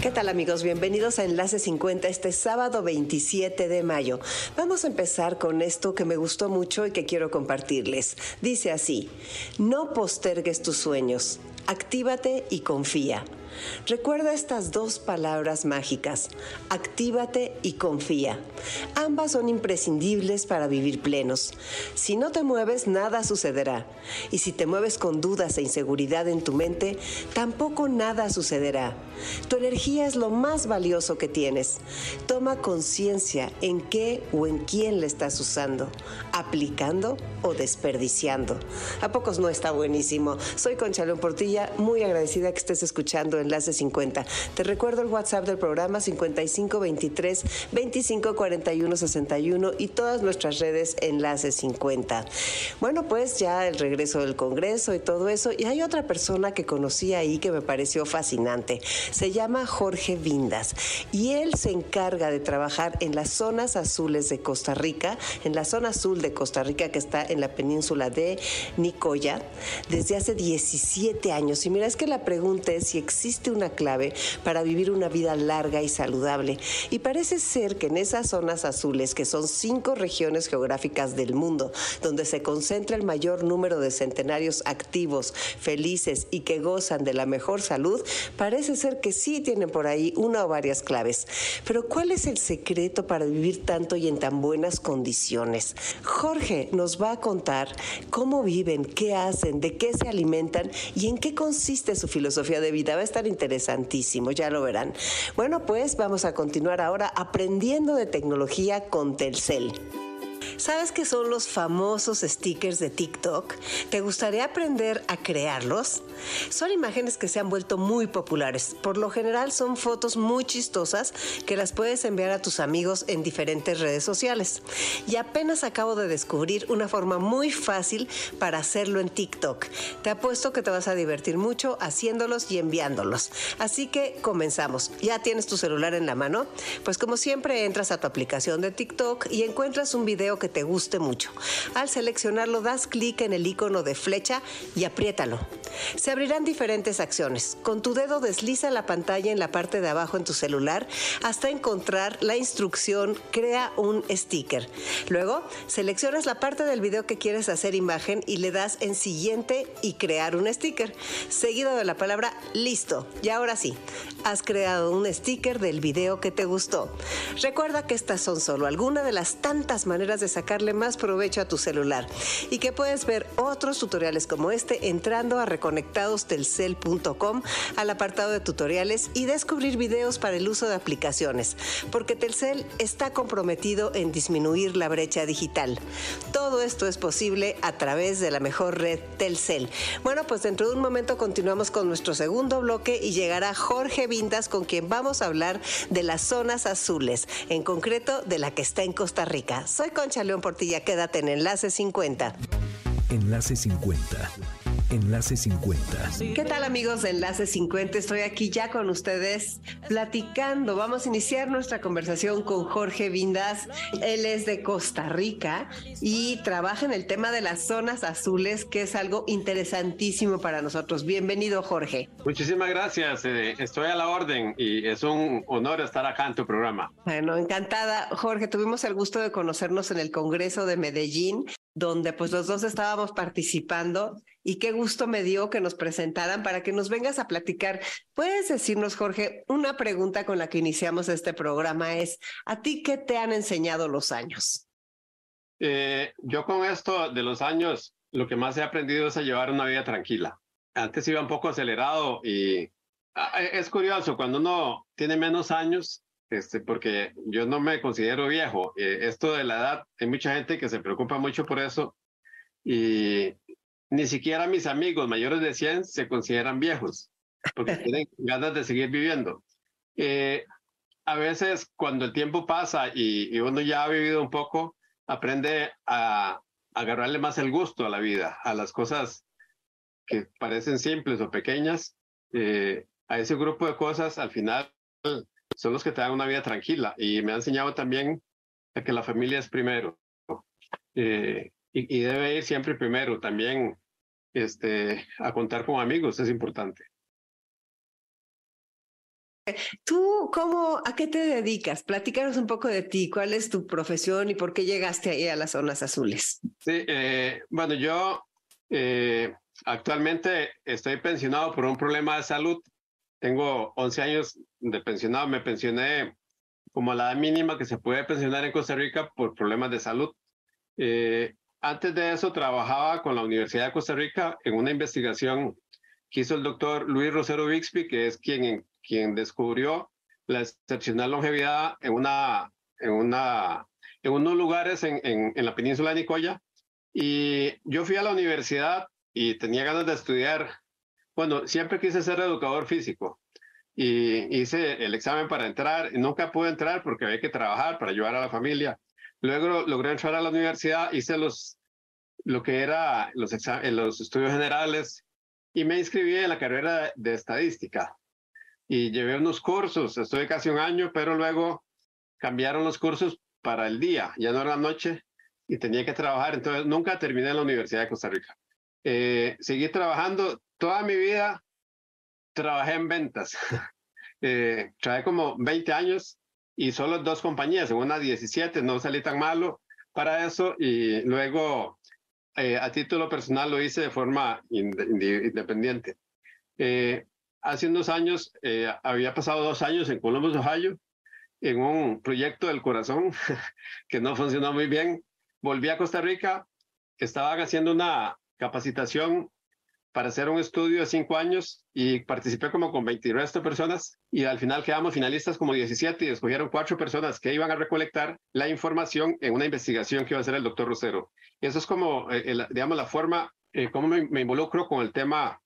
¿Qué tal amigos? Bienvenidos a Enlace 50 este sábado 27 de mayo. Vamos a empezar con esto que me gustó mucho y que quiero compartirles. Dice así, no postergues tus sueños, actívate y confía. Recuerda estas dos palabras mágicas, actívate y confía. Ambas son imprescindibles para vivir plenos. Si no te mueves, nada sucederá. Y si te mueves con dudas e inseguridad en tu mente, tampoco nada sucederá. Tu energía es lo más valioso que tienes. Toma conciencia en qué o en quién le estás usando, aplicando o desperdiciando. ¿A pocos no está buenísimo? Soy Conchalón Portilla, muy agradecida que estés escuchando Enlace 50. Te recuerdo el WhatsApp del programa 5523 2541 61 y todas nuestras redes Enlace 50. Bueno, pues ya el regreso del Congreso y todo eso. Y hay otra persona que conocí ahí que me pareció fascinante. Se llama Jorge Vindas y él se encarga de trabajar en las zonas azules de Costa Rica, en la zona azul de Costa Rica que está en la península de Nicoya, desde hace 17 años. Y mira, es que la pregunta es si existe una clave para vivir una vida larga y saludable. Y parece ser que en esas zonas azules, que son cinco regiones geográficas del mundo, donde se concentra el mayor número de centenarios activos, felices y que gozan de la mejor salud, parece ser que sí tienen por ahí una o varias claves. Pero ¿cuál es el secreto para vivir tanto y en tan buenas condiciones? Jorge nos va a contar cómo viven, qué hacen, de qué se alimentan y en qué consiste su filosofía de vida. Va a estar interesantísimo, ya lo verán. Bueno, pues vamos a continuar ahora aprendiendo de tecnología con Telcel. ¿Sabes qué son los famosos stickers de TikTok? ¿Te gustaría aprender a crearlos? Son imágenes que se han vuelto muy populares. Por lo general son fotos muy chistosas que las puedes enviar a tus amigos en diferentes redes sociales. Y apenas acabo de descubrir una forma muy fácil para hacerlo en TikTok. Te apuesto que te vas a divertir mucho haciéndolos y enviándolos. Así que comenzamos. ¿Ya tienes tu celular en la mano? Pues como siempre entras a tu aplicación de TikTok y encuentras un video que te guste mucho. Al seleccionarlo das clic en el icono de flecha y apriétalo. Se abrirán diferentes acciones. Con tu dedo desliza la pantalla en la parte de abajo en tu celular hasta encontrar la instrucción Crea un sticker. Luego, seleccionas la parte del video que quieres hacer imagen y le das en siguiente y crear un sticker, seguido de la palabra listo. Y ahora sí, has creado un sticker del video que te gustó. Recuerda que estas son solo algunas de las tantas maneras de sacarle más provecho a tu celular y que puedes ver otros tutoriales como este entrando a reconectadostelcel.com al apartado de tutoriales y descubrir videos para el uso de aplicaciones, porque Telcel está comprometido en disminuir la brecha digital. Todo esto es posible a través de la mejor red Telcel. Bueno, pues dentro de un momento continuamos con nuestro segundo bloque y llegará Jorge Vindas con quien vamos a hablar de las zonas azules, en concreto de la que está en Costa Rica. Soy Concha León Portilla, quédate en Enlace 50. Enlace 50 Enlace 50. ¿Qué tal amigos de Enlace 50? Estoy aquí ya con ustedes platicando. Vamos a iniciar nuestra conversación con Jorge Vindas. Él es de Costa Rica y trabaja en el tema de las zonas azules, que es algo interesantísimo para nosotros. Bienvenido Jorge. Muchísimas gracias. Eh, estoy a la orden y es un honor estar acá en tu programa. Bueno, encantada. Jorge, tuvimos el gusto de conocernos en el Congreso de Medellín donde pues los dos estábamos participando y qué gusto me dio que nos presentaran para que nos vengas a platicar. ¿Puedes decirnos, Jorge, una pregunta con la que iniciamos este programa es, ¿a ti qué te han enseñado los años? Eh, yo con esto de los años, lo que más he aprendido es a llevar una vida tranquila. Antes iba un poco acelerado y ah, es curioso, cuando uno tiene menos años, este, porque yo no me considero viejo. Eh, esto de la edad, hay mucha gente que se preocupa mucho por eso y ni siquiera mis amigos mayores de 100 se consideran viejos porque tienen ganas de seguir viviendo. Eh, a veces cuando el tiempo pasa y, uno ya ha vivido un poco, aprende a, agarrarle más el gusto a la vida, a las cosas que parecen simples o pequeñas. Eh, a ese grupo de cosas, al final, son los que te dan una vida tranquila. Y me ha enseñado también a que la familia es primero. Eh, y, debe ir siempre primero. También este, a contar con amigos es importante. ¿Tú cómo, a qué te dedicas? Platícanos un poco de ti, cuál es tu profesión y por qué llegaste ahí a las zonas azules. Sí, eh, bueno, yo eh, actualmente estoy pensionado por un problema de salud. Tengo 11 años de pensionado, me pensioné como la mínima que se puede pensionar en Costa Rica por problemas de salud. Eh, antes de eso trabajaba con la Universidad de Costa Rica en una investigación que hizo el doctor Luis Rosero Bixby, que es quien quien descubrió la excepcional longevidad en, una, en, una, en unos lugares en, en, la península de Nicoya. Y yo fui a la universidad y tenía ganas de estudiar. Bueno, siempre quise ser educador físico y hice el examen para entrar nunca pude entrar porque había que trabajar para ayudar a la familia. Luego logré entrar a la universidad, hice los, lo que era los, los estudios generales y me inscribí en la carrera de estadística y llevé unos cursos, estuve casi un año, pero luego cambiaron los cursos para el día, ya no era la noche y tenía que trabajar, entonces nunca terminé en la Universidad de Costa Rica. Eh, seguí trabajando toda mi vida, trabajé en ventas. eh, trabajé como 20 años y solo dos compañías, en una 17, no salí tan malo para eso y luego eh, a título personal lo hice de forma independiente. Eh, hace unos años, eh, había pasado dos años en Columbus, Ohio, en un proyecto del corazón que no funcionó muy bien. Volví a Costa Rica, estaban haciendo una capacitación para hacer un estudio de cinco años y participé como con 29 personas y al final quedamos finalistas como 17 y escogieron cuatro personas que iban a recolectar la información en una investigación que iba a hacer el doctor Rosero. Eso es como, eh, digamos, la forma, eh, cómo me, involucro con el tema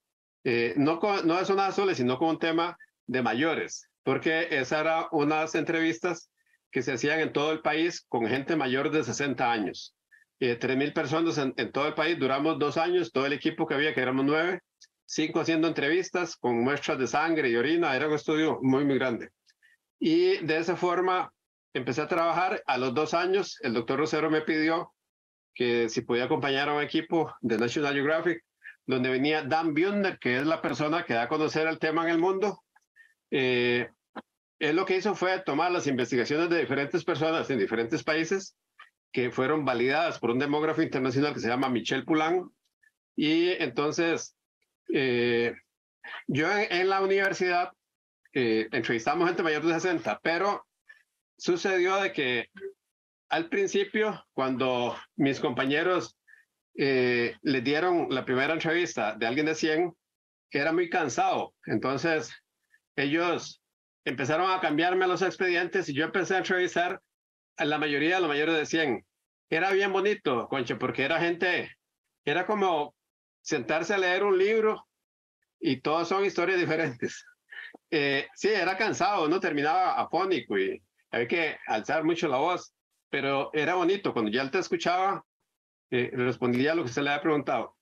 eh, no, no es una sola, sino con un tema de mayores, porque esas eran unas entrevistas que se hacían en todo el país con gente mayor de 60 años. Eh, 3.000 personas en, todo el país, duramos dos años, todo el equipo que había, que éramos nueve, cinco haciendo entrevistas con muestras de sangre y orina, era un estudio muy, muy grande. Y de esa forma empecé a trabajar. A los dos años, el doctor Rosero me pidió que si podía acompañar a un equipo de National Geographic donde venía Dan Bunder, que es la persona que da a conocer el tema en el mundo. Eh, él lo que hizo fue tomar las investigaciones de diferentes personas en diferentes países que fueron validadas por un demógrafo internacional que se llama Michel Poulain. Y entonces, eh, yo en, la universidad eh, entrevistamos gente mayor de 60, pero sucedió de que al principio, cuando mis compañeros eh, le dieron la primera entrevista de alguien de 100 que era muy cansado. Entonces, ellos empezaron a cambiarme los expedientes y yo empecé a entrevistar la mayoría, a la mayoría de 100. Era bien bonito, conche, porque era gente, era como sentarse a leer un libro y todos son historias diferentes. Eh, sí, era cansado, no terminaba afónico y había que alzar mucho la voz, pero era bonito. Cuando ya te escuchaba, eh, respondía a lo que se le había preguntado.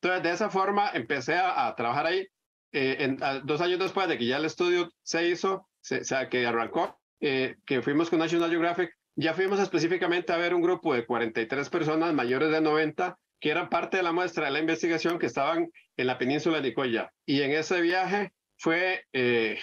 Entonces, de esa forma empecé a, trabajar ahí. Eh, en, dos años después de que ya el estudio se hizo, o sea, que arrancó, eh, que fuimos con National Geographic, ya fuimos específicamente a ver un grupo de 43 personas mayores de 90 que eran parte de la muestra de la investigación que estaban en la península de Nicoya. Y en ese viaje fue eh,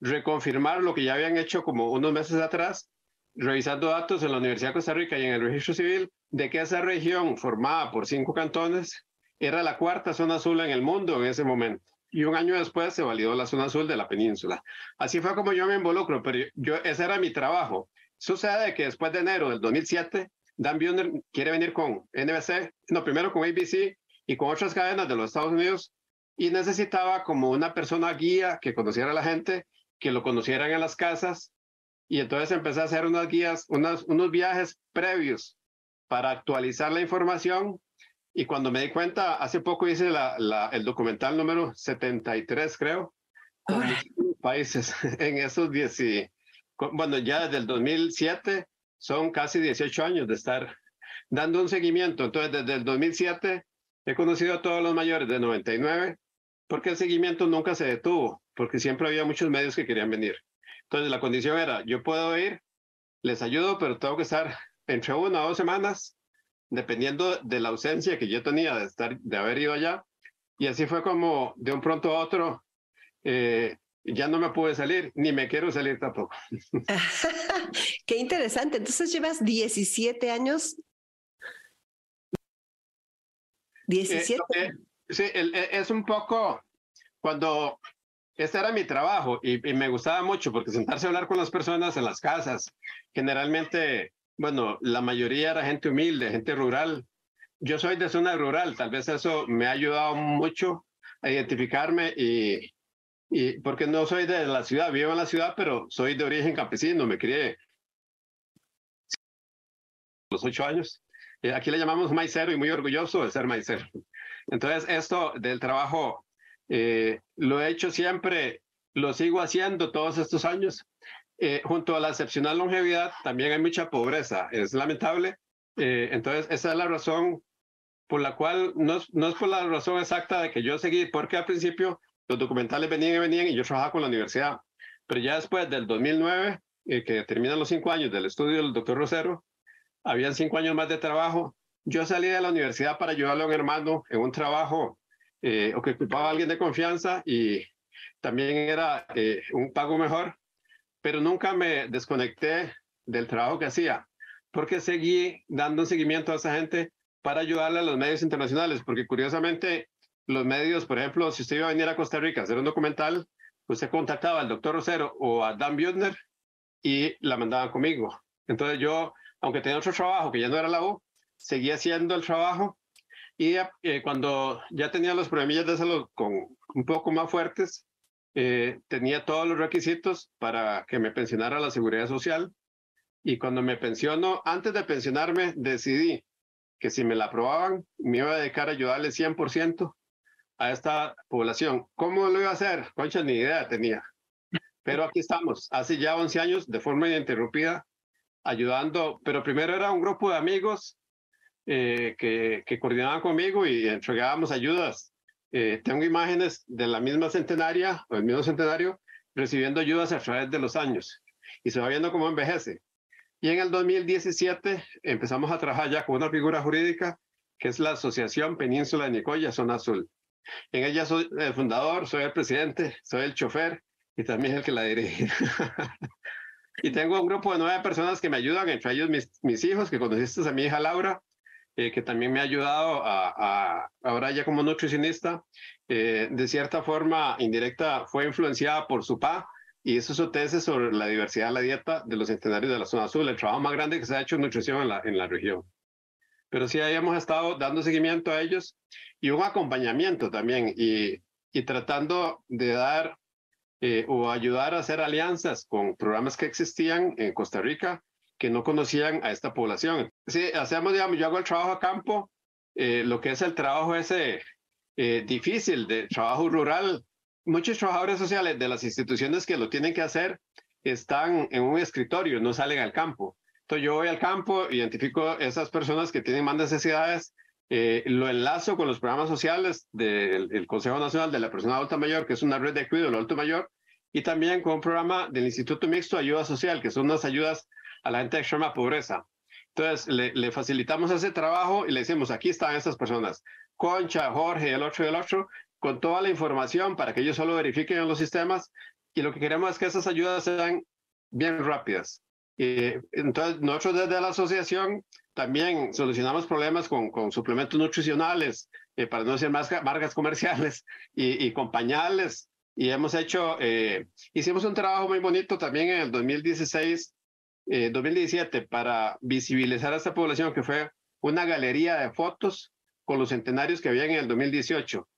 reconfirmar lo que ya habían hecho como unos meses atrás, revisando datos en la Universidad de Costa Rica y en el registro civil de que esa región formada por cinco cantones era la cuarta zona azul en el mundo en ese momento. Y un año después se validó la zona azul de la península. Así fue como yo me involucro, pero yo, ese era mi trabajo. Sucede que después de enero del 2007, Dan Buner quiere venir con NBC, no, primero con ABC y con otras cadenas de los Estados Unidos y necesitaba como una persona guía que conociera a la gente, que lo conocieran en las casas y entonces empecé a hacer unas guías, unos, unos viajes previos para actualizar la información. Y cuando me di cuenta, hace poco hice la, la, el documental número 73, creo, países en esos 10, bueno, ya desde el 2007 son casi 18 años de estar dando un seguimiento. Entonces, desde el 2007 he conocido a todos los mayores de 99 porque el seguimiento nunca se detuvo, porque siempre había muchos medios que querían venir. Entonces, la condición era, yo puedo ir, les ayudo, pero tengo que estar entre una o dos semanas, dependiendo de la ausencia que yo tenía de, estar, de haber ido allá. Y así fue como de un pronto a otro eh, ya no me pude salir, ni me quiero salir tampoco. Qué interesante. Entonces llevas 17 años. 17. Eh, sí, eh, es un poco cuando este era mi trabajo y, me gustaba mucho porque sentarse a hablar con las personas en las casas, generalmente, bueno, la mayoría era gente humilde, gente rural. Yo soy de zona rural, tal vez eso me ha ayudado mucho a identificarme y, y porque no soy de la ciudad, vivo en la ciudad, pero soy de origen campesino, me crié los ocho años. Eh, aquí le llamamos maicero y muy orgulloso de ser maicero. Entonces, esto del trabajo eh, lo he hecho siempre, lo sigo haciendo todos estos años. Eh, junto a la excepcional longevidad, también hay mucha pobreza, es lamentable. entonces, esa es la razón por la cual, no no es por la razón exacta de que yo seguí, porque al principio los documentales venían y venían y yo trabajaba con la universidad. Pero ya después del 2009, eh, que terminan los cinco años del estudio del doctor Rosero, habían cinco años más de trabajo. Yo salí de la universidad para ayudarle a un hermano en un trabajo eh, que ocupaba a alguien de confianza y también era eh, un pago mejor, pero nunca me desconecté del trabajo que hacía, porque seguí dando un seguimiento a esa gente para ayudarle a los medios internacionales, porque curiosamente los medios, por ejemplo, si usted iba a venir a Costa Rica a hacer un documental, usted contactaba al doctor Rosero o a Dan Butner y la mandaban conmigo. Entonces yo, aunque tenía otro trabajo que ya no era la U, seguía haciendo el trabajo y eh, cuando ya tenía los problemillas de salud con un poco más fuertes, eh, tenía todos los requisitos para que me pensionara la seguridad social. Y cuando me pensiono, antes de pensionarme, decidí que si me la aprobaban, me iba a dedicar a ayudarle 100% a esta población. ¿Cómo lo iba a hacer? Concha, ni idea tenía. Pero aquí estamos, hace ya 11 años, de forma ininterrumpida, ayudando, pero primero era un grupo de amigos eh, que, que, coordinaban conmigo y entregábamos ayudas. Eh, tengo imágenes de la misma centenaria, o el mismo centenario, recibiendo ayudas a través de los años. Y se va viendo cómo envejece. Y en el 2017 empezamos a trabajar ya con una figura jurídica que es la Asociación Península de Nicoya, Zona Azul. En ella soy el fundador, soy el presidente, soy el chofer y también el que la dirige. y tengo un grupo de nueve personas que me ayudan, entre ellos mis, mis hijos, que conociste a mi hija Laura, eh, que también me ha ayudado a, ahora ya como nutricionista. Eh, de cierta forma indirecta fue influenciada por su pa y eso su tesis sobre la diversidad de la dieta de los centenarios de la zona azul, el trabajo más grande que se ha hecho en nutrición en la, en la región pero sí hemos estado dando seguimiento a ellos y un acompañamiento también y, y tratando de dar eh, o ayudar a hacer alianzas con programas que existían en Costa Rica que no conocían a esta población. Sí, hacemos, digamos, yo hago el trabajo a campo, eh, lo que es el trabajo ese eh, difícil de trabajo rural. Muchos trabajadores sociales de las instituciones que lo tienen que hacer están en un escritorio, no salen al campo yo voy al campo, identifico esas personas que tienen más necesidades, eh, lo enlazo con los programas sociales del Consejo Nacional de la Persona Adulta Mayor, que es una red de cuidado del adulto mayor, y también con un programa del Instituto Mixto de Ayuda Social, que son unas ayudas a la gente de extrema pobreza. Entonces, le, facilitamos ese trabajo y le decimos, aquí están estas personas, Concha, Jorge, el otro y el otro, con toda la información para que ellos solo verifiquen en los sistemas. Y lo que queremos es que esas ayudas sean bien rápidas. Eh, entonces, nosotros desde la asociación también solucionamos problemas con, con suplementos nutricionales, eh, para no decir más marcas comerciales, y, y, con pañales. Y hemos hecho, eh, hicimos un trabajo muy bonito también en el 2016, 2017, para visibilizar a esta población, que fue una galería de fotos con los centenarios que había en el 2018.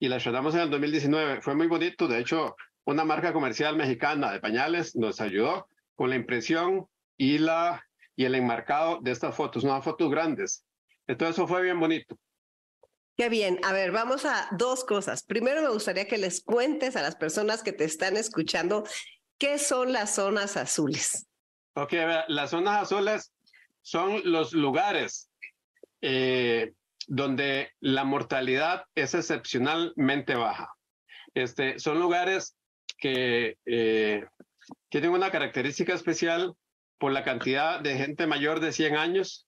Y la tratamos en el 2019. Fue muy bonito. De hecho, una marca comercial mexicana de pañales nos ayudó con la impresión y, la, y el enmarcado de estas fotos, unas fotos grandes. Entonces eso fue bien bonito. Qué bien. A ver, vamos a dos cosas. Primero me gustaría que les cuentes a las personas que te están escuchando ¿Qué son las zonas azules? Ok, las zonas azules son los lugares eh, donde la mortalidad es excepcionalmente baja. Este, son lugares que eh, tienen una característica especial por la cantidad de gente mayor de 100 años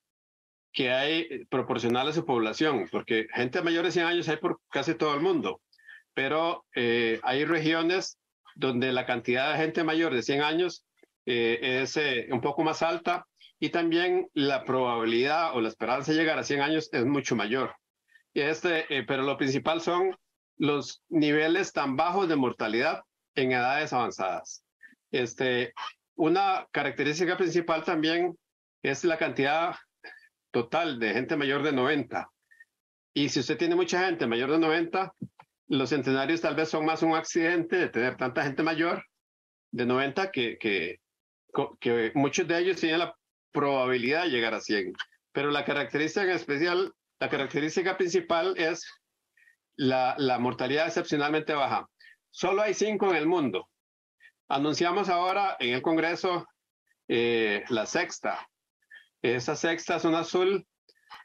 que hay proporcional a su población, porque gente mayor de 100 años hay por casi todo el mundo, pero eh, hay regiones donde la cantidad de gente mayor de 100 años eh, es eh, un poco más alta y también la probabilidad o la esperanza de llegar a 100 años es mucho mayor. Y este, pero lo principal son los niveles tan bajos de mortalidad en edades avanzadas. Este, una característica principal también es la cantidad total de gente mayor de 90. Y si usted tiene mucha gente mayor de 90, los centenarios tal vez son más un accidente de tener tanta gente mayor de 90 que, que, muchos de ellos tienen la probabilidad de llegar a 100. Pero la característica especial, la característica principal es la, la mortalidad excepcionalmente baja. Solo hay cinco en el mundo Anunciamos ahora en el Congreso eh, la sexta. Esa sexta zona azul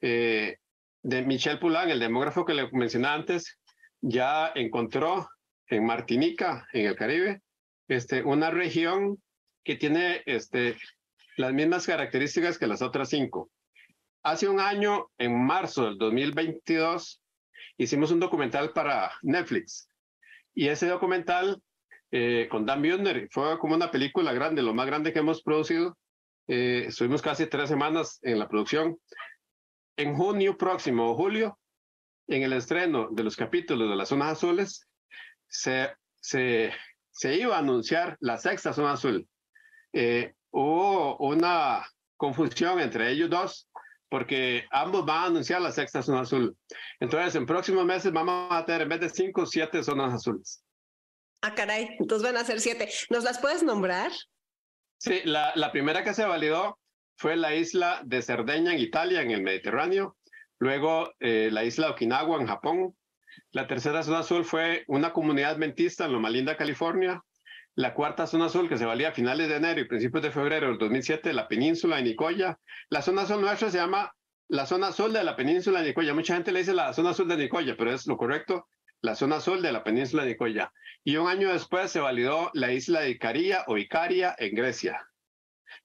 eh, de Michel Poulain, el demógrafo que le mencioné antes, ya encontró en Martinica, en el Caribe, este, una región que tiene este, las mismas características que las otras cinco. Hace un año, en marzo del 2022, hicimos un documental para Netflix. Y ese documental eh, con Dan Buettner. Fue como una película grande, lo más grande que hemos producido. Eh, estuvimos casi tres semanas en la producción. En junio próximo o julio, en el estreno de los capítulos de las zonas azules, se, se, se iba a anunciar la sexta zona azul. Eh, hubo una confusión entre ellos dos porque ambos van a anunciar la sexta zona azul. Entonces, en próximos meses vamos a tener en vez de cinco, siete zonas azules. Ah, caray, entonces van a ser siete. ¿Nos las puedes nombrar? Sí, la, primera que se validó fue la isla de Cerdeña en Italia, en el Mediterráneo. Luego eh, la isla de Okinawa en Japón. La tercera zona azul fue una comunidad adventista en Loma Linda, California. La cuarta zona azul que se valía a finales de enero y principios de febrero del 2007, la península de Nicoya. La zona azul nuestra se llama la zona azul de la península de Nicoya. Mucha gente le dice la zona azul de Nicoya, pero es lo correcto, la zona azul de la península de Nicoya. Y un año después se validó la isla de Icaria o Icaria en Grecia.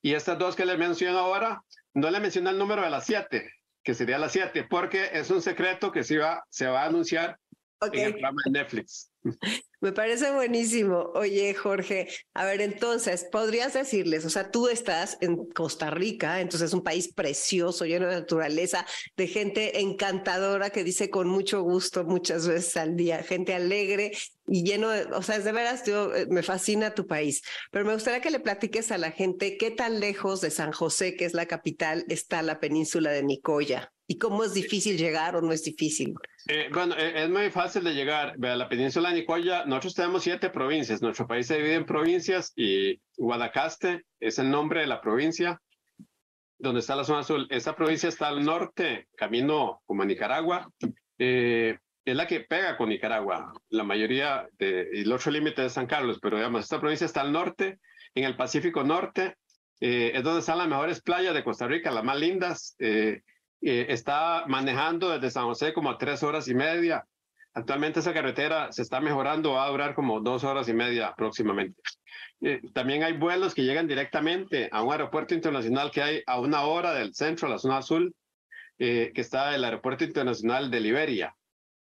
Y estas dos que le menciono ahora, no le menciono el número de las siete, que sería las siete, porque es un secreto que se va, se va a anunciar en el programa de Netflix. Me parece buenísimo. Oye, Jorge, a ver, entonces, podrías decirles, o sea, tú estás en Costa Rica, entonces es un país precioso, lleno de naturaleza, de gente encantadora que dice con mucho gusto muchas veces al día, gente alegre y lleno de, o sea, es de veras, yo, eh, me fascina tu país, pero me gustaría que le platiques a la gente qué tan lejos de San José, que es la capital, está la península de Nicoya y cómo es difícil llegar o no es difícil. Eh, bueno, eh, es muy fácil de llegar. A la península de Nicoya, nosotros tenemos siete provincias. Nuestro país se divide en provincias y Guadacaste es el nombre de la provincia donde está la zona azul. Esa provincia está al norte, camino como a Nicaragua. Eh, es la que pega con Nicaragua. La mayoría, de, el otro límite es San Carlos, pero digamos, esta provincia está al norte, en el Pacífico Norte. es donde están las mejores playas de Costa Rica, las más lindas. Eh, está manejando desde San José como a tres horas y media. Actualmente esa carretera se está mejorando, va a durar como dos horas y media próximamente. Eh, también hay vuelos que llegan directamente a un aeropuerto internacional que hay a una hora del centro, la zona azul, eh, que está el aeropuerto internacional de Liberia.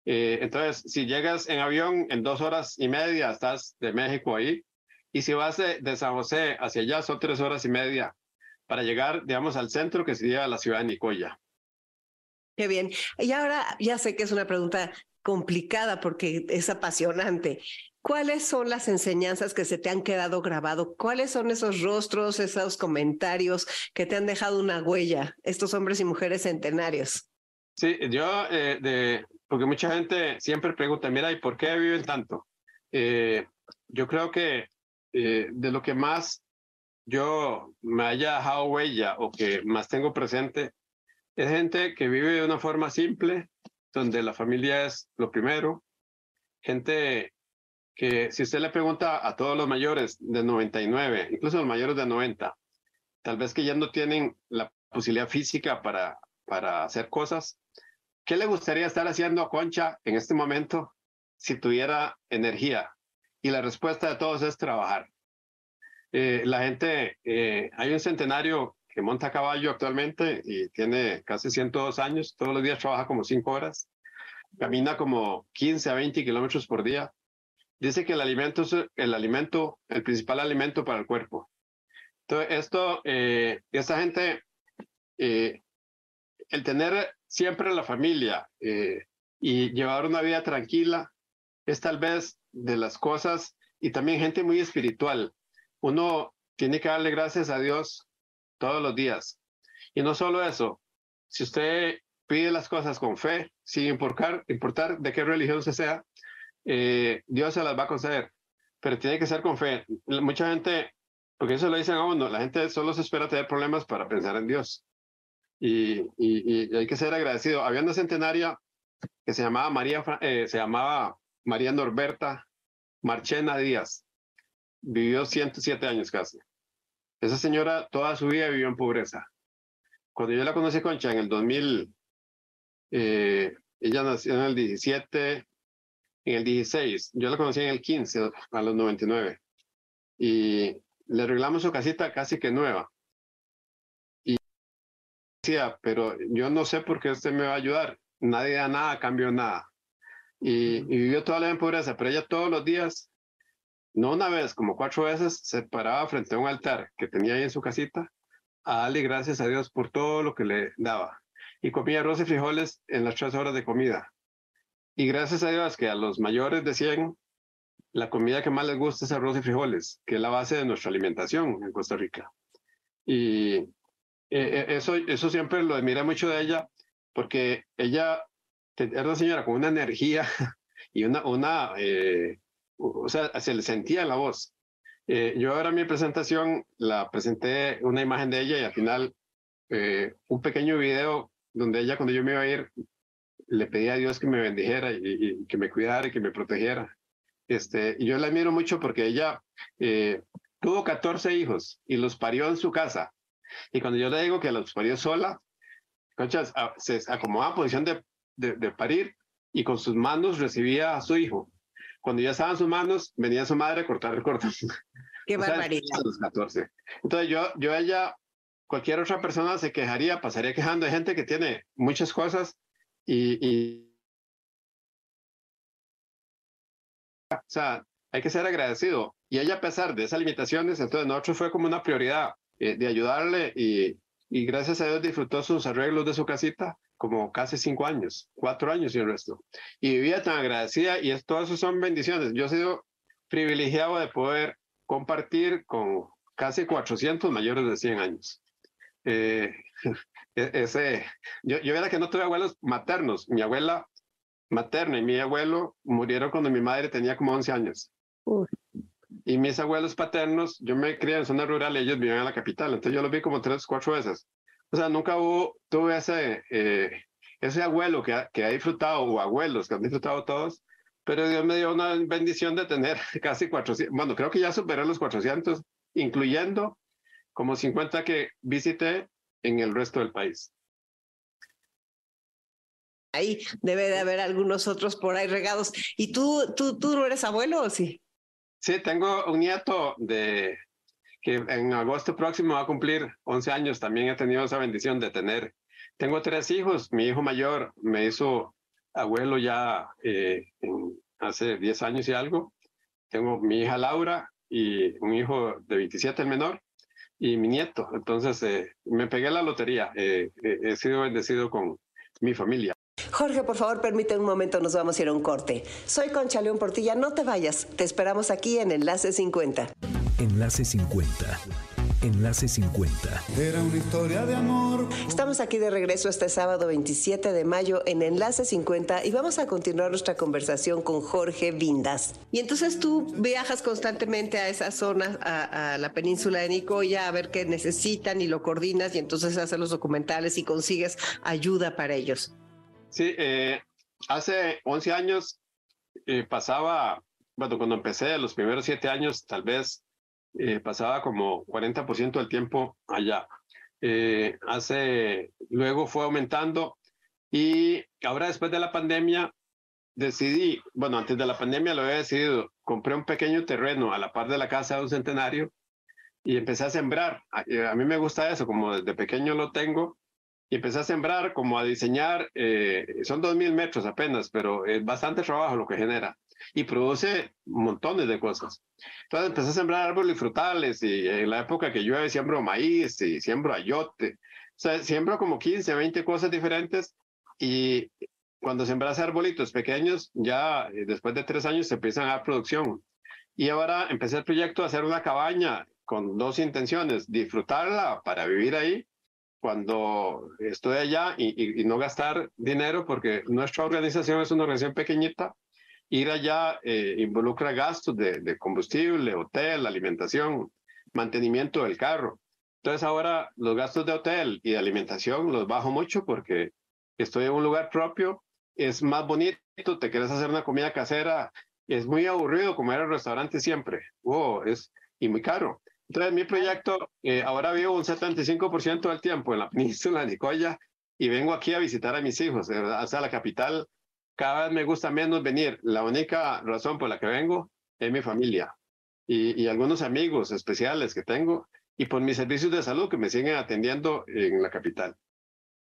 entonces, si llegas en avión en dos horas y media, estás de México ahí. Y si vas de, de San José hacia allá, son tres horas y media para llegar, digamos, al centro, que sería la ciudad de Nicoya. Qué bien. Y ahora ya sé que es una pregunta complicada porque es apasionante. ¿Cuáles son las enseñanzas que se te han quedado grabado? ¿Cuáles son esos rostros, esos comentarios que te han dejado una huella, estos hombres y mujeres centenarios? Sí, yo, eh, de, porque mucha gente siempre pregunta, mira, ¿y por qué viven tanto? Eh, yo creo que eh, de lo que más yo me haya dejado huella o que más tengo presente es gente que vive de una forma simple, donde la familia es lo primero, gente que si usted le pregunta a todos los mayores de 99, incluso los mayores de 90, tal vez que ya no tienen la posibilidad física para, para hacer cosas, ¿qué le gustaría estar haciendo a Concha en este momento si tuviera energía? Y la respuesta de todos es trabajar. Eh, la gente, eh, hay un centenario que monta a caballo actualmente y tiene casi 102 años, todos los días trabaja como 5 horas, camina como 15 a 20 kilómetros por día. Dice que el alimento es el alimento, el principal alimento para el cuerpo. Entonces, esto, eh, esta gente, eh, el tener siempre la familia eh, y llevar una vida tranquila es tal vez de las cosas y también gente muy espiritual. Uno tiene que darle gracias a Dios todos los días. Y no solo eso, si usted pide las cosas con fe, sin importar, de qué religión se sea, eh, Dios se las va a conceder, pero tiene que ser con fe. Mucha gente, porque eso lo dicen a uno, la gente solo se espera tener problemas para pensar en Dios. Y, hay que ser agradecido. Había una centenaria que se llamaba María, eh, se llamaba María Norberta Marchena Díaz. Vivió 107 años casi. Esa señora toda su vida vivió en pobreza. Cuando yo la conocí, Concha, en el 2000, eh, ella nació en el 17, en el 16, yo la conocí en el 15, a los 99. Y le arreglamos su casita casi que nueva. Y decía, pero yo no sé por qué usted me va a ayudar. Nadie da nada, cambió nada. Y, y vivió toda la vida en pobreza, pero ella todos los días no una vez, como cuatro veces, se paraba frente a un altar que tenía ahí en su casita a darle gracias a Dios por todo lo que le daba. Y comía arroz y frijoles en las tres horas de comida. Y gracias a Dios que a los mayores decían, la comida que más les gusta es arroz y frijoles, que es la base de nuestra alimentación en Costa Rica. Y eh, eh, eso, eso siempre lo admira mucho de ella, porque ella era una señora con una energía y una, una eh, o sea, se le sentía la voz. Eh, yo ahora mi presentación la presenté una imagen de ella y al final eh, un pequeño video donde ella cuando yo me iba a ir le pedía a Dios que me bendijera y, que me cuidara y que me protegiera. Este, y yo la admiro mucho porque ella eh, tuvo 14 hijos y los parió en su casa. Y cuando yo le digo que los parió sola, conchas, se acomodaba en posición de, de, de parir y con sus manos recibía a su hijo cuando ya estaban sus manos, venía su madre a cortar el cordón. Qué barbaridad. A los 14. Entonces yo, yo ella, cualquier otra persona se quejaría, pasaría quejando de gente que tiene muchas cosas y, y o sea, hay que ser agradecido. Y ella, a pesar de esas limitaciones, entonces nosotros fue como una prioridad eh, de ayudarle y, y gracias a Dios disfrutó sus arreglos de su casita como casi cinco años, cuatro años y el resto. Y vivía tan agradecida y es, todo eso son bendiciones. Yo he sido privilegiado de poder compartir con casi 400 mayores de 100 años. Eh, e-, ese, yo, yo era que no tuve abuelos maternos. Mi abuela materna y mi abuelo murieron cuando mi madre tenía como 11 años. Y mis abuelos paternos, yo me crié en zona rural, ellos vivían en la capital, entonces yo los vi como tres, cuatro veces. O sea, nunca hubo, tuve ese, eh, ese abuelo que ha, que ha disfrutado, o abuelos que han disfrutado todos, pero Dios me dio una bendición de tener casi 400, bueno, creo que ya superé los 400, incluyendo como 50 que visité en el resto del país. Ahí debe de haber algunos otros por ahí regados. ¿Y tú, tú, tú no eres abuelo o sí? Sí, tengo un nieto de que en agosto próximo va a cumplir 11 años. También he tenido esa bendición de tener. Tengo tres hijos. Mi hijo mayor me hizo abuelo ya eh, hace 10 años y algo. Tengo mi hija Laura y un hijo de 27, el menor, y mi nieto. Entonces eh, me pegué la lotería. Eh, he sido bendecido con mi familia. Jorge, por favor, permite un momento, nos vamos a ir a un corte. Soy Concha León Portilla, no te vayas, te esperamos aquí en Enlace 50. Enlace 50. Enlace 50. Era una historia de amor. Estamos aquí de regreso este sábado 27 de mayo en Enlace 50 y vamos a continuar nuestra conversación con Jorge Vindas. Y entonces tú viajas constantemente a esa zona, a, la península de Nicoya, a ver qué necesitan y lo coordinas y entonces haces los documentales y consigues ayuda para ellos. Sí, eh, hace 11 años eh, pasaba bueno, cuando empecé, los primeros siete años, tal vez eh, pasaba como 40% del tiempo allá. Eh, hace, luego fue aumentando y ahora después de la pandemia decidí, bueno, antes de la pandemia lo había decidido, compré un pequeño terreno a la par de la casa de un centenario y empecé a sembrar. A, a mí me gusta eso, como desde pequeño lo tengo, y empecé a sembrar, como a diseñar, eh, son 2.000 metros apenas, pero es bastante trabajo lo que genera y produce montones de cosas. Entonces empecé a sembrar árboles frutales y en la época que llueve siembro maíz y siembro ayote. O sea, siembro como 15, 20 cosas diferentes y cuando sembras arbolitos pequeños, ya eh, después de tres años se empiezan a dar producción. Y ahora empecé el proyecto de hacer una cabaña con dos intenciones, disfrutarla para vivir ahí cuando estoy allá y, no gastar dinero porque nuestra organización es una organización pequeñita. Ir allá eh, involucra gastos de, combustible, hotel, alimentación, mantenimiento del carro. Entonces ahora los gastos de hotel y de alimentación los bajo mucho porque estoy en un lugar propio, es más bonito, te quieres hacer una comida casera, es muy aburrido comer en restaurante siempre, oh, es, y muy caro. Entonces, mi proyecto, eh, ahora vivo un 75% del tiempo en la península de Nicoya y vengo aquí a visitar a mis hijos. O la capital, cada vez me gusta menos venir. La única razón por la que vengo es mi familia y, y algunos amigos especiales que tengo y por mis servicios de salud que me siguen atendiendo en la capital.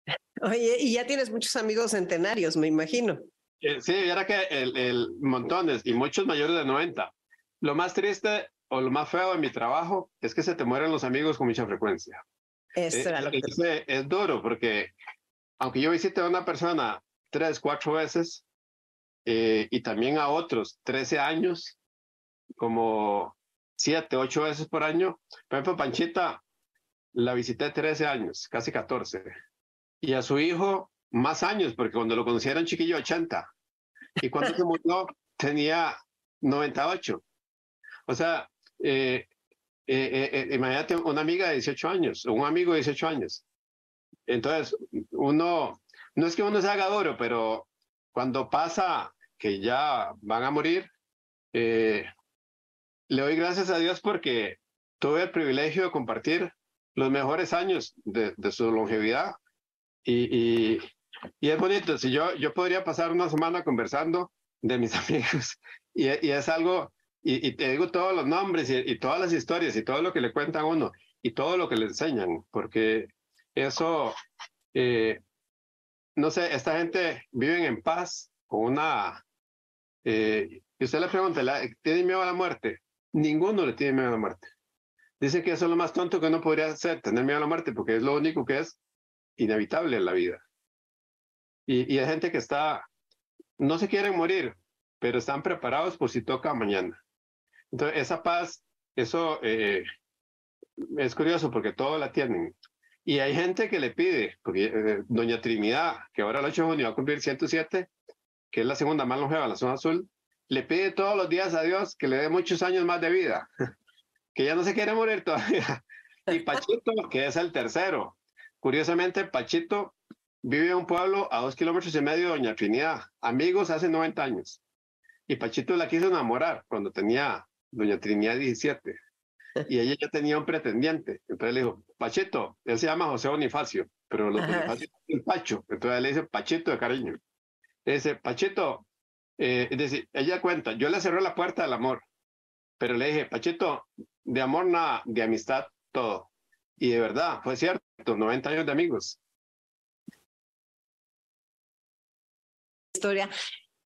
Oye, y ya tienes muchos amigos centenarios, me imagino. Eh, sí, era que el, el, montones y muchos mayores de 90. Lo más triste o lo más feo de mi trabajo es que se te mueren los amigos con mucha frecuencia. Eso eh, era lo que... es, es duro porque aunque yo visite a una persona tres, cuatro veces eh, y también a otros 13 años, como siete, ocho veces por año. Por ejemplo, Panchita la visité 13 años, casi 14. Y a su hijo más años, porque cuando lo un chiquillo 80. Y cuando se murió tenía 98. O sea, eh, eh, eh, imagínate una amiga de 18 años, un amigo de 18 años. Entonces, uno, no es que uno se haga duro, pero cuando pasa que ya van a morir, le doy gracias a Dios porque tuve el privilegio de compartir los mejores años de, su longevidad y, es bonito. Si yo, yo podría pasar una semana conversando de mis amigos y, y es algo y, te digo todos los nombres y, todas las historias y todo lo que le cuentan a uno y todo lo que le enseñan, porque eso, eh, no sé, esta gente vive en paz con una... Eh, y usted le pregunta, ¿tiene miedo a la muerte? Ninguno le tiene miedo a la muerte. Dice que eso es lo más tonto que uno podría hacer, tener miedo a la muerte, porque es lo único que es inevitable en la vida. Y, y hay gente que está, no se quieren morir, pero están preparados por si toca mañana. Entonces, esa paz, eso eh, es curioso porque todos la tienen. Y hay gente que le pide, porque eh, Doña Trinidad, que ahora el 8 de junio va a cumplir 107, que es la segunda más longeva en la zona azul, le pide todos los días a Dios que le dé muchos años más de vida, que ya no se quiere morir todavía. Y Pachito, que es el tercero. Curiosamente, Pachito vive en un pueblo a dos kilómetros y medio de Doña Trinidad, amigos hace 90 años. Y Pachito la quiso enamorar cuando tenía doña Trinidad 17, y ella ya tenía un pretendiente. Entonces le dijo, Pachito, él se llama José Bonifacio, pero los Bonifacio es Pacho. Entonces le dice Pachito de cariño. Le dice, Pachito, eh, es decir, ella cuenta, yo le cerré la puerta del amor, pero le dije, Pachito, de amor nada, de amistad todo. Y de verdad, fue cierto, 90 años de amigos. Historia.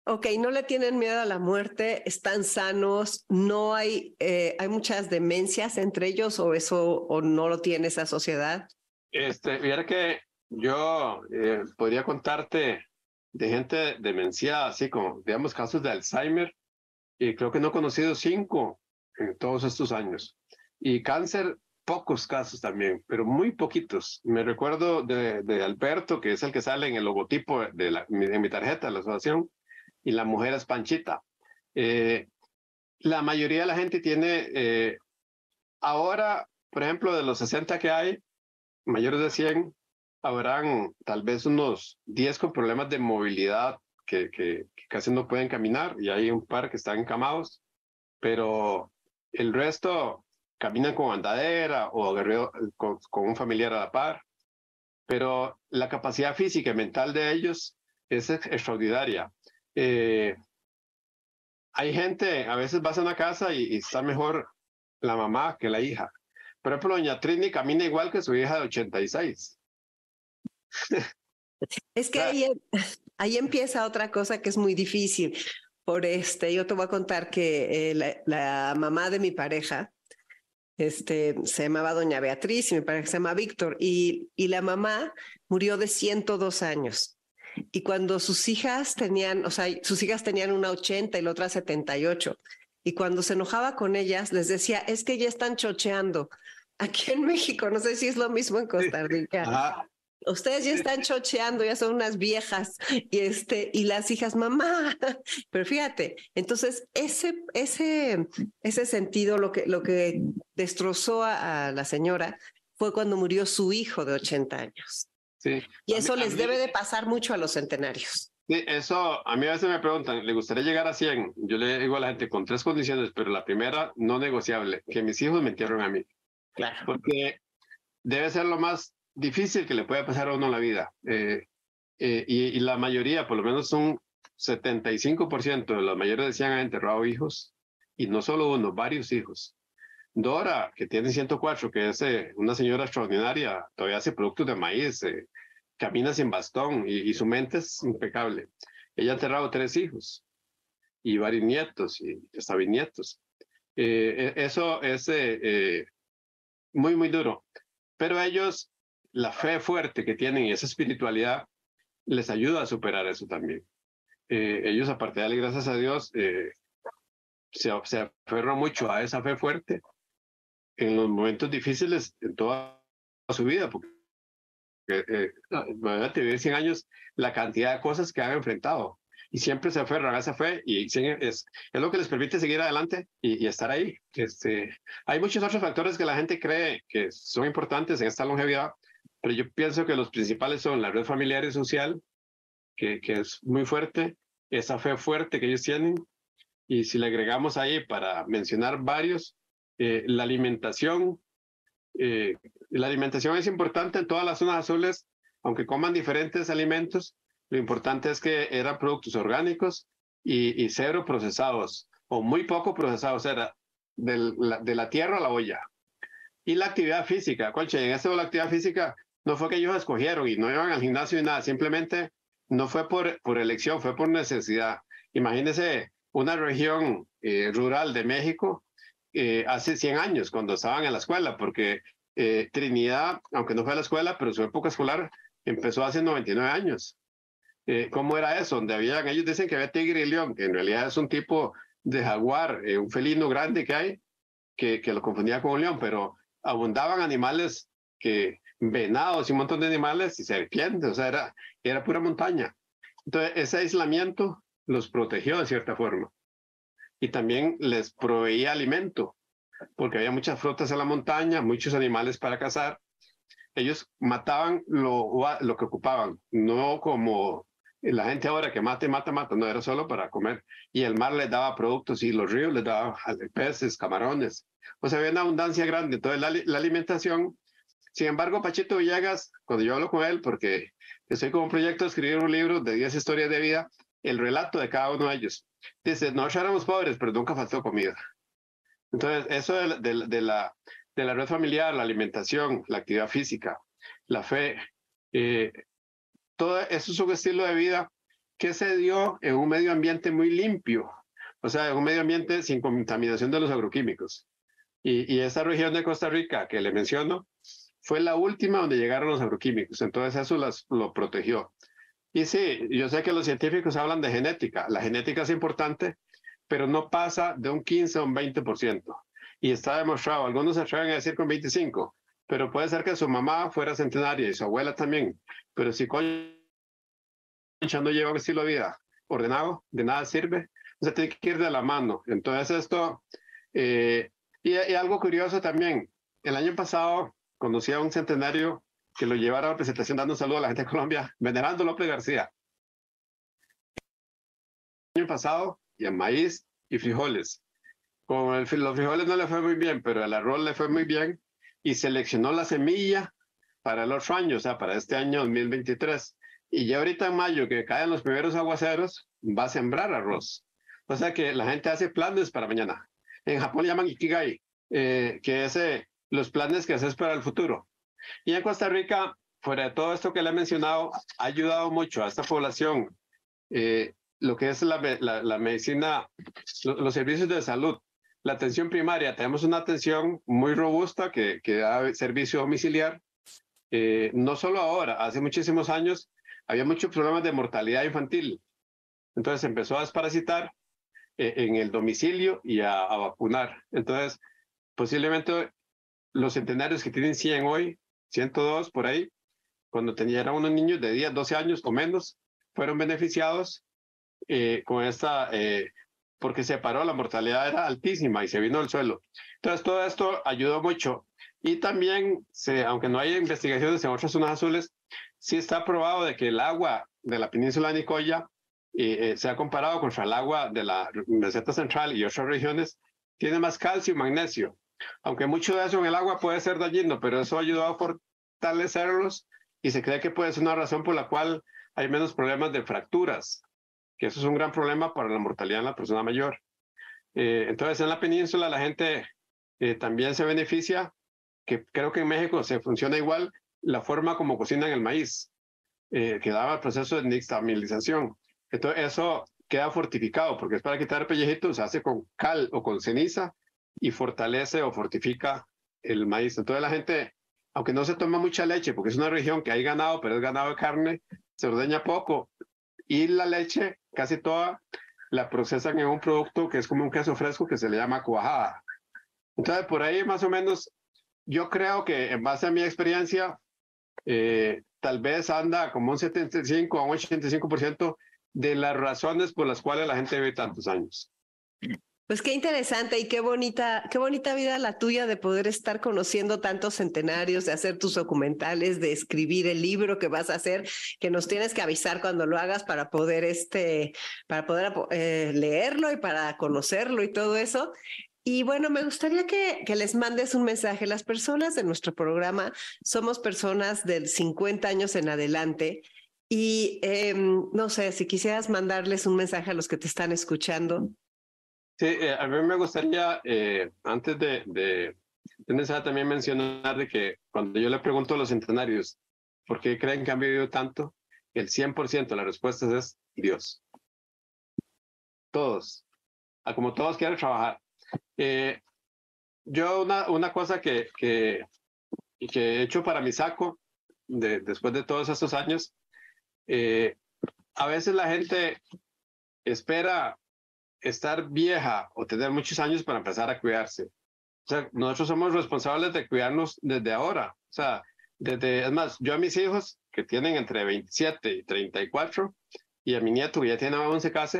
Ok, no le tienen miedo a la muerte, están sanos, no hay, eh, hay muchas demencias entre ellos o eso o no lo tiene esa sociedad. Este, mira que yo eh, podría contarte de gente demenciada, así como, digamos, casos de Alzheimer, y creo que no he conocido cinco en todos estos años. Y cáncer, pocos casos también, pero muy poquitos. Me recuerdo de, de Alberto, que es el que sale en el logotipo de, la, de mi tarjeta de la asociación, y la mujer es Panchita. Eh, la mayoría de la gente tiene, eh, ahora, por ejemplo, de los 60 que hay, mayores de 100, habrán tal vez unos 10 con problemas de movilidad que, que, casi no pueden caminar y hay un par que están encamados. pero el resto caminan con andadera o con, con, un familiar a la par, pero la capacidad física y mental de ellos es extraordinaria. Eh, hay gente, a veces vas a una casa y, está mejor la mamá que la hija. Por ejemplo, doña Trini camina igual que su hija de 86. Es que ahí, ahí empieza otra cosa que es muy difícil. Por este, yo te voy a contar que eh, la, mamá de mi pareja, este, se llamaba doña Beatriz y mi pareja se llama Víctor, y, y la mamá murió de 102 años. Y cuando sus hijas tenían, o sea, sus hijas tenían una 80 y la otra 78. Y cuando se enojaba con ellas, les decía, es que ya están chocheando. Aquí en México, no sé si es lo mismo en Costa Rica. Ustedes ya están chocheando, ya son unas viejas y este y las hijas mamá. Pero fíjate, entonces ese ese ese sentido lo que lo que destrozó a la señora fue cuando murió su hijo de 80 años. Y eso les debe de pasar mucho a los centenarios. Sí, eso a mí a veces me preguntan, ¿le gustaría llegar a 100? Yo le digo a la gente con tres condiciones, pero la primera no negociable, que mis hijos me entierren a mí. Claro. Porque debe ser lo más difícil que le puede pasar a uno en la vida. Eh, eh, y, la mayoría, por lo menos un 75% de los mayores decían han enterrado hijos, y no solo uno, varios hijos. Dora, que tiene 104, que es eh, una señora extraordinaria, todavía hace productos de maíz, eh, camina sin bastón y, su mente es impecable. Ella ha enterrado tres hijos y varios nietos y hasta bisnietos. Eh, e, eso es muy, muy duro. Pero ellos, la fe fuerte que tienen y esa espiritualidad les ayuda a superar eso también. ellos, aparte de darle gracias a Dios, se aferran mucho a esa fe fuerte en los momentos difíciles en toda su vida, porque eh, imagínate vivir 100 años, la cantidad de cosas que han enfrentado y siempre se aferran a esa fe y es, es lo que les permite seguir adelante y, estar ahí. Este, hay muchos otros factores que la gente cree que son importantes en esta longevidad, pero yo pienso que los principales son la red familiar y social, que, que es muy fuerte, esa fe fuerte que ellos tienen, y si le agregamos ahí para mencionar varios, eh, la alimentación. Eh, la alimentación es importante en todas las zonas azules, aunque coman diferentes alimentos, lo importante es que eran productos orgánicos y, cero procesados, o muy poco procesados, era de la tierra a la olla. Y la actividad física, Conche, en esto de la actividad física no fue que ellos escogieron y no iban al gimnasio y nada, simplemente no fue por, por elección, fue por necesidad. Imagínense una región eh, rural de México eh, hace 100 años, cuando estaban en la escuela, porque eh, Trinidad, aunque no fue a la escuela, pero su época escolar empezó hace 99 años. Eh, ¿Cómo era eso? Donde habían, ellos dicen que había tigre y león, que en realidad es un tipo de jaguar, un felino grande que hay, que, que lo confundía con un león, pero abundaban animales que venados y un montón de animales y serpientes, o sea, era, era pura montaña. Entonces, ese aislamiento los protegió de cierta forma y también les proveía alimento, porque había muchas frutas en la montaña, muchos animales para cazar. Ellos mataban lo, lo que ocupaban, no como la gente ahora que mata, mata, mata, no era solo para comer. Y el mar les daba productos y los ríos les daban peces, camarones. O sea, había una abundancia grande. Entonces, la, alimentación. Sin embargo, Pachito Villegas, cuando yo hablo con él, porque estoy con un proyecto de escribir un libro de 10 historias de vida, el relato de cada uno de ellos. Dice, no éramos pobres, pero nunca faltó comida. Entonces, eso de, la, de la red familiar, la alimentación, la actividad física, la fe, eh, todo eso es un estilo de vida que se dio en un medio ambiente muy limpio, o sea, en un medio ambiente sin contaminación de los agroquímicos. Y, y esa región de Costa Rica que le menciono fue la última donde llegaron los agroquímicos, entonces eso las, lo protegió. Y sí, yo sé que los científicos hablan de genética. La genética es importante, pero no pasa de un 15 a un 20%. Y está demostrado, algunos se atreven a decir con 25, pero puede ser que su mamá fuera centenaria y su abuela también. Pero si Concha no lleva un estilo de vida ordenado, de nada sirve, o tiene que ir de la mano. Entonces esto, eh, y, y algo curioso también, el año pasado conocí a un centenario que lo llevara a la presentación dando un saludo a la gente de Colombia, venerando López García. El año pasado, y en maíz y frijoles. Con el, los frijoles no le fue muy bien, pero el arroz le fue muy bien y seleccionó la semilla para el otro año, o sea, para este año 2023. Y ya ahorita en mayo, que caen los primeros aguaceros, va a sembrar arroz. O sea que la gente hace planes para mañana. En Japón llaman Ikigai, eh, que es eh, los planes que haces para el futuro. Y en Costa Rica, fuera de todo esto que le he mencionado, ha ayudado mucho a esta población eh, lo que es la, la, medicina, los servicios de salud, la atención primaria. Tenemos una atención muy robusta que, que da servicio domiciliar. Eh, no solo ahora, hace muchísimos años había muchos problemas de mortalidad infantil. Entonces empezó a desparasitar eh, en el domicilio y a, a, vacunar. Entonces, posiblemente los centenarios que tienen 100 hoy, 102 por ahí, cuando tenían unos niños de 10, 12 años o menos, fueron beneficiados eh, con esta, eh, porque se paró, la mortalidad era altísima y se vino al suelo. Entonces, todo esto ayudó mucho. Y también, se, aunque no hay investigaciones en otras zonas azules, sí está probado de que el agua de la península de Nicoya eh, se ha comparado contra el agua de la meseta central y otras regiones, tiene más calcio y magnesio. Aunque mucho de eso en el agua puede ser dañino, pero eso ha ayudado a fortalecerlos y se cree que puede ser una razón por la cual hay menos problemas de fracturas que eso es un gran problema para la mortalidad en la persona mayor. Eh, entonces, en la península la gente eh, también se beneficia, que creo que en México se funciona igual, la forma como cocinan el maíz, eh, que daba el proceso de nixtamilización. Entonces, eso queda fortificado, porque es para quitar el pellejito, se hace con cal o con ceniza y fortalece o fortifica el maíz. Entonces, la gente, aunque no se toma mucha leche, porque es una región que hay ganado, pero es ganado de carne, se ordeña poco, y la leche, casi toda, la procesan en un producto que es como un queso fresco que se le llama cuajada. Entonces, por ahí más o menos, yo creo que en base a mi experiencia, eh, tal vez anda como un 75 a un 85% de las razones por las cuales la gente vive tantos años. Pues qué interesante y qué bonita, qué bonita vida la tuya de poder estar conociendo tantos centenarios, de hacer tus documentales, de escribir el libro que vas a hacer, que nos tienes que avisar cuando lo hagas para poder este, para poder eh, leerlo y para conocerlo y todo eso. Y bueno, me gustaría que, que, les mandes un mensaje. Las personas de nuestro programa somos personas de 50 años en adelante. Y em, no sé, si quisieras mandarles un mensaje a los que te están escuchando. Sí, eh, a mí me gustaría, eh, antes de, de, también mencionar de que cuando yo le pregunto a los centenarios, ¿por qué creen que han vivido tanto? El 100% de las respuestas es Dios. Todos. A como todos quieren trabajar. Eh, yo una, una cosa que, que, he hecho para mi saco, de, después de todos estos años, a veces la gente espera estar vieja o tener muchos años para empezar a cuidarse. O sea, nosotros somos responsables de cuidarnos desde ahora. O sea, desde, es más, yo a mis hijos que tienen entre 27 y 34 y a mi nieto que ya tiene 11 casi,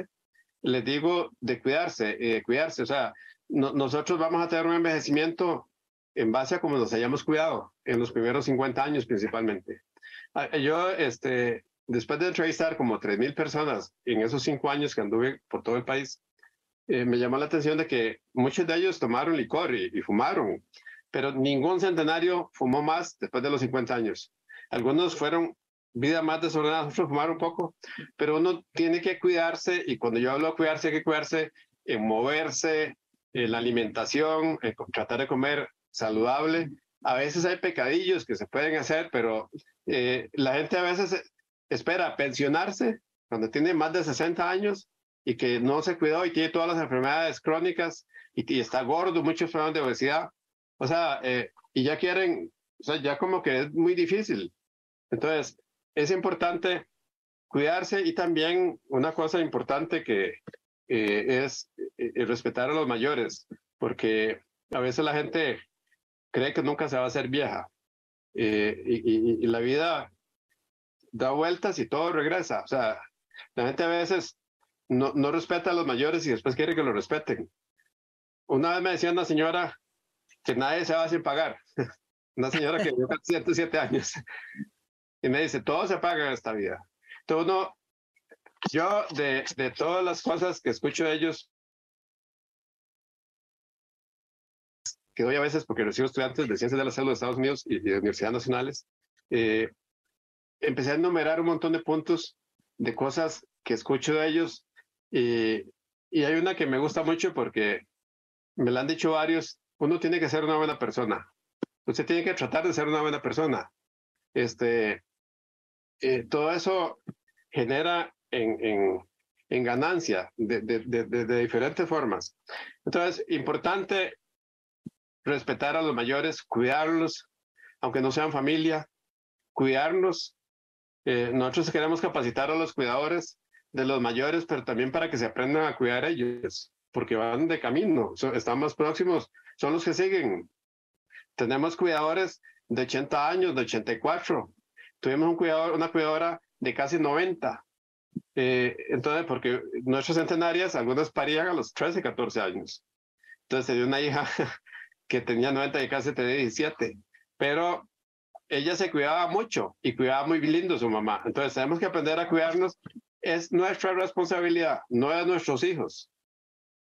les digo de cuidarse, eh, cuidarse. O sea, nosotros vamos a tener un envejecimiento en base a cómo nos hayamos cuidado en los primeros 50 años principalmente. Ah, yo, este, después de entrevistar como 3.000 personas en esos cinco años que anduve por todo el país, eh, me llamó la atención de que muchos de ellos tomaron licor y, fumaron, pero ningún centenario fumó más después de los 50 años. Algunos fueron vida más desordenada, otros fumaron poco, pero uno tiene que cuidarse y cuando yo hablo de cuidarse, hay que cuidarse en moverse, en la alimentación, en tratar de comer saludable. A veces hay pecadillos que se pueden hacer, pero eh, la gente a veces espera pensionarse cuando tiene más de 60 años y que no se cuidó y tiene todas las enfermedades crónicas y, está gordo, muchos problemas de obesidad. O sea, eh, y ya quieren, o sea, ya como que es muy difícil. Entonces, es importante cuidarse y también una cosa importante que eh, es eh, respetar a los mayores, porque a veces la gente cree que nunca se va a hacer vieja y, y la vida da vueltas y todo regresa. O sea, la gente a veces no, no respeta a los mayores y después quiere que lo respeten. Una vez me decía una señora que nadie se va sin pagar. Una señora que vivió 107 años. Y me dice, todo se paga en esta vida. Entonces uno, yo de, de todas las cosas que escucho de ellos, que doy a veces porque recibo estudiantes de Ciencias de la Salud de Estados Unidos y, de universidades nacionales, eh, empecé a enumerar un montón de puntos de cosas que escucho de ellos y, y hay una que me gusta mucho porque me la han dicho varios, uno tiene que ser una buena persona, usted tiene que tratar de ser una buena persona. Este, eh, todo eso genera en, en, en ganancia de, de, de, de, diferentes formas. Entonces, importante respetar a los mayores, cuidarlos, aunque no sean familia, cuidarnos. Eh, nosotros queremos capacitar a los cuidadores de los mayores, pero también para que se aprendan a cuidar a ellos, porque van de camino, están más próximos, son los que siguen. Tenemos cuidadores de 80 años, de 84. Tuvimos un cuidador, una cuidadora de casi 90. Eh, entonces, porque nuestras centenarias, algunas parían a los 13, 14 años. Entonces, dio una hija que tenía 90 y casi tenía 17. Pero ella se cuidaba mucho y cuidaba muy lindo su mamá. Entonces, tenemos que aprender a cuidarnos. Es nuestra responsabilidad, no de nuestros hijos.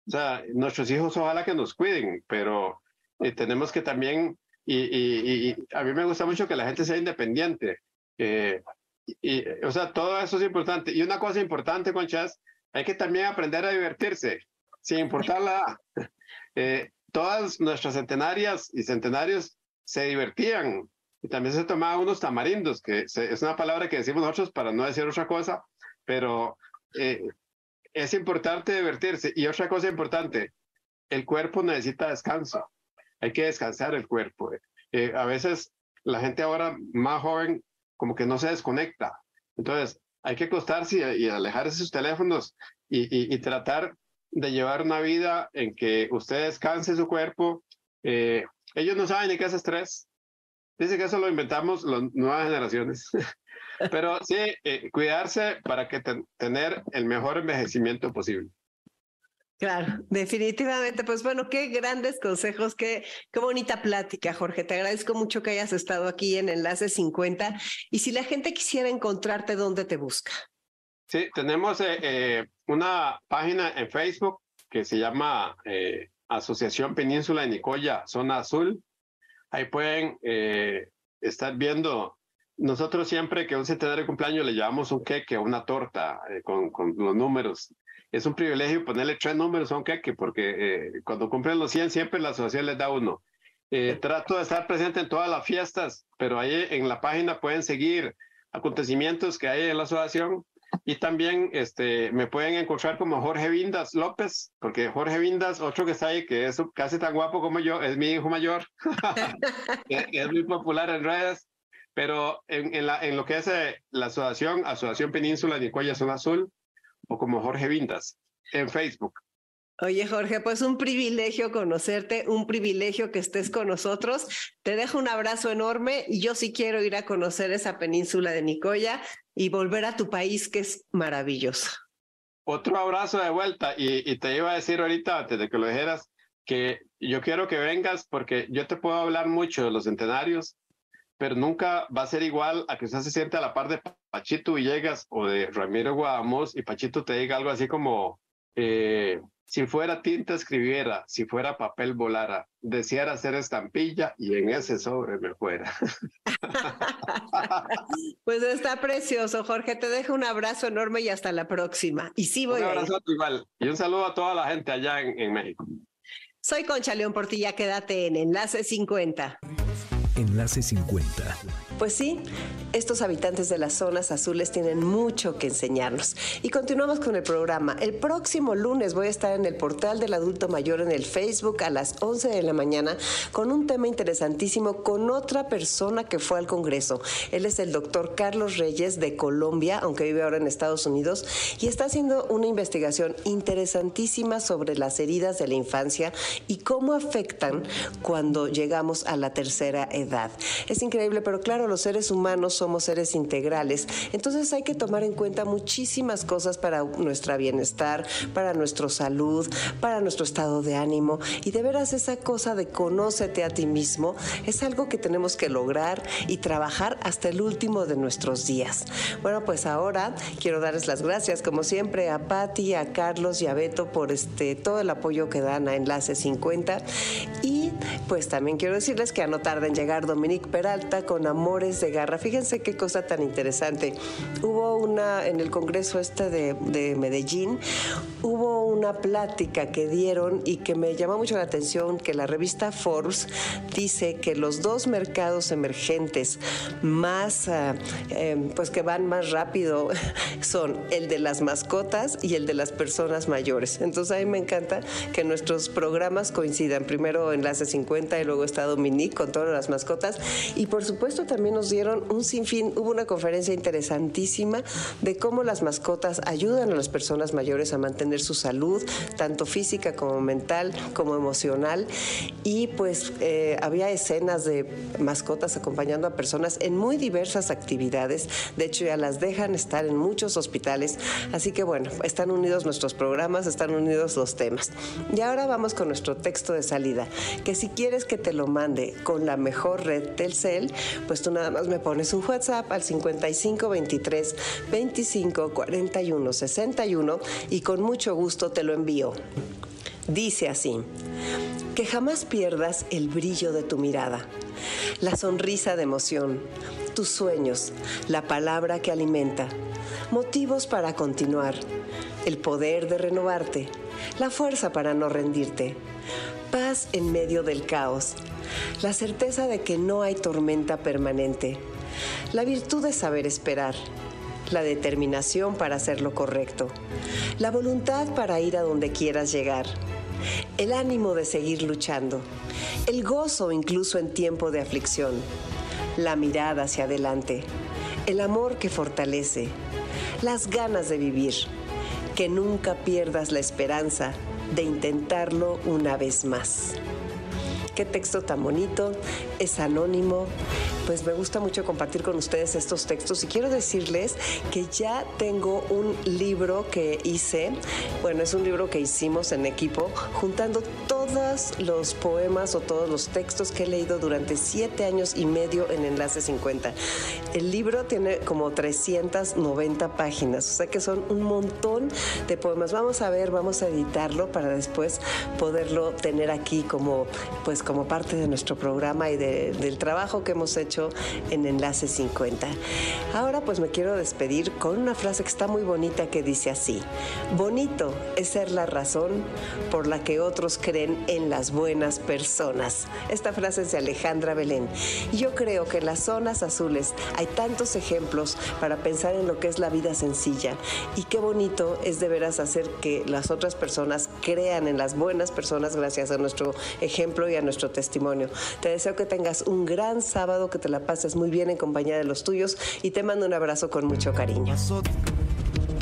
O sea, nuestros hijos ojalá que nos cuiden, pero eh, tenemos que también, y, y, a mí me gusta mucho que la gente sea independiente. Eh, y, o sea, todo eso es importante. Y una cosa importante, Conchas, hay que también aprender a divertirse, sin importar la eh, todas nuestras centenarias y centenarios se divertían y también se tomaban unos tamarindos, que es una palabra que decimos nosotros para no decir otra cosa, pero eh, es importante divertirse. Y otra cosa importante, el cuerpo necesita descanso. Hay que descansar el cuerpo. Eh, a veces la gente ahora más joven como que no se desconecta. Entonces, hay que acostarse y, alejarse de sus teléfonos y, y, tratar de llevar una vida en que usted descanse su cuerpo. Eh, ellos no saben ni qué es estrés. Dice que eso lo inventamos las nuevas generaciones. Pero sí, eh, cuidarse para que tener el mejor envejecimiento posible. Claro, definitivamente. Pues bueno, qué grandes consejos, qué, qué bonita plática, Jorge. Te agradezco mucho que hayas estado aquí en Enlace 50. Y si la gente quisiera encontrarte, ¿dónde te busca? Sí, tenemos eh, eh, una página en Facebook que se llama Asociación Península de Nicoya, Zona Azul. Ahí pueden estar viendo. Nosotros siempre que un centenario de cumpleaños le llevamos un queque, una torta con, con los números es un privilegio ponerle tres números a un queque, porque eh, cuando cumplen los 100 siempre la asociación les da uno. Eh, trato de estar presente en todas las fiestas, pero ahí en la página pueden seguir acontecimientos que hay en la asociación y también este, me pueden encontrar como Jorge Vindas López, porque Jorge Vindas, otro que está ahí, que es casi tan guapo como yo, es mi hijo mayor, es muy popular en redes, pero en, en, la, en lo que es eh, la asociación, Asociación Península de Nicoya Zona Azul, o como Jorge Vindas en Facebook. Oye, Jorge, pues un privilegio conocerte, un privilegio que estés con nosotros. Te dejo un abrazo enorme y yo sí quiero ir a conocer esa península de Nicoya y volver a tu país, que es maravilloso. Otro abrazo de vuelta y, y te iba a decir ahorita, antes de que lo dijeras, que yo quiero que vengas porque yo te puedo hablar mucho de los centenarios, pero nunca va a ser igual a que usted se siente a la par de Pachito Villegas o de Ramiro Guadamos y Pachito te diga algo así como, eh, si fuera tinta escribiera, si fuera papel volara, deseara hacer estampilla y en ese sobre me fuera. pues está precioso, Jorge. Te dejo un abrazo enorme y hasta la próxima. Y sí voy un abrazo igual. Y un saludo a toda la gente allá en, en México. Soy Concha León Portilla, quédate en Enlace 50. Enlace 50. Pues sí, estos habitantes de las zonas azules tienen mucho que enseñarnos. Y continuamos con el programa. El próximo lunes voy a estar en el portal del adulto mayor en el Facebook a las 11 de la mañana con un tema interesantísimo con otra persona que fue al Congreso. Él es el doctor Carlos Reyes de Colombia, aunque vive ahora en Estados Unidos, y está haciendo una investigación interesantísima sobre las heridas de la infancia y cómo afectan cuando llegamos a la tercera edad es increíble, pero claro, los seres humanos somos seres integrales, entonces hay que tomar en cuenta muchísimas cosas para nuestro bienestar, para nuestra salud, para nuestro estado de ánimo y de veras esa cosa de conócete a ti mismo es algo que tenemos que lograr y trabajar hasta el último de nuestros días. Bueno, pues ahora quiero darles las gracias como siempre a Patti, a Carlos y a Beto por este todo el apoyo que dan a Enlace 50 y pues también quiero decirles que a no tarda en llegar Dominique Peralta con Amores de Garra. Fíjense qué cosa tan interesante. Hubo una, en el Congreso este de, de Medellín, hubo una plática que dieron y que me llamó mucho la atención, que la revista Forbes dice que los dos mercados emergentes más, em, pues que van más rápido son el de las mascotas y el de las personas mayores. Entonces a mí me encanta que nuestros programas coincidan. Primero Enlace 50 y luego está Dominique con todas las mascotas. Y por supuesto también nos dieron un sinfín, hubo una conferencia interesantísima de cómo las mascotas ayudan a las personas mayores a mantener su salud, tanto física como mental, como emocional. Y pues eh, había escenas de mascotas acompañando a personas en muy diversas actividades. De hecho, ya las dejan estar en muchos hospitales. Así que bueno, están unidos nuestros programas, están unidos los temas. Y ahora vamos con nuestro texto de salida, que si quieres que te lo mande con la mejor red Telcel, pues tú nada más me pones un WhatsApp al 55 23 25 41 61 y con mucho gusto te lo envío. Dice así, que jamás pierdas el brillo de tu mirada, la sonrisa de emoción, tus sueños, la palabra que alimenta, motivos para continuar, el poder de renovarte, la fuerza para no rendirte, paz en medio del caos, la certeza de que no hay tormenta permanente, la virtud de saber esperar, la determinación para hacer lo correcto, la voluntad para ir a donde quieras llegar el ánimo de seguir luchando, el gozo incluso en tiempo de aflicción, la mirada hacia adelante, el amor que fortalece, las ganas de vivir, que nunca pierdas la esperanza de intentarlo una vez más. Qué texto tan bonito, es anónimo, pues me gusta mucho compartir con ustedes estos textos y quiero decirles que ya tengo un libro que hice, bueno, es un libro que hicimos en equipo, juntando todos los poemas o todos los textos que he leído durante siete años y medio en Enlace 50. El libro tiene como 390 páginas, o sea que son un montón de poemas. Vamos a ver, vamos a editarlo para después poderlo tener aquí como, pues, como parte de nuestro programa y del trabajo que hemos hecho en Enlace 50. Ahora pues me quiero despedir con una frase que está muy bonita que dice así, bonito es ser la razón por la que otros creen en las buenas personas. Esta frase es de Alejandra Belén. Yo creo que en las zonas azules hay tantos ejemplos para pensar en lo que es la vida sencilla y qué bonito es de veras hacer que las otras personas crean en las buenas personas gracias a nuestro ejemplo y a nuestro testimonio. Te deseo que tengas un gran sábado, que te la pases muy bien en compañía de los tuyos y te mando un abrazo con mucho cariño.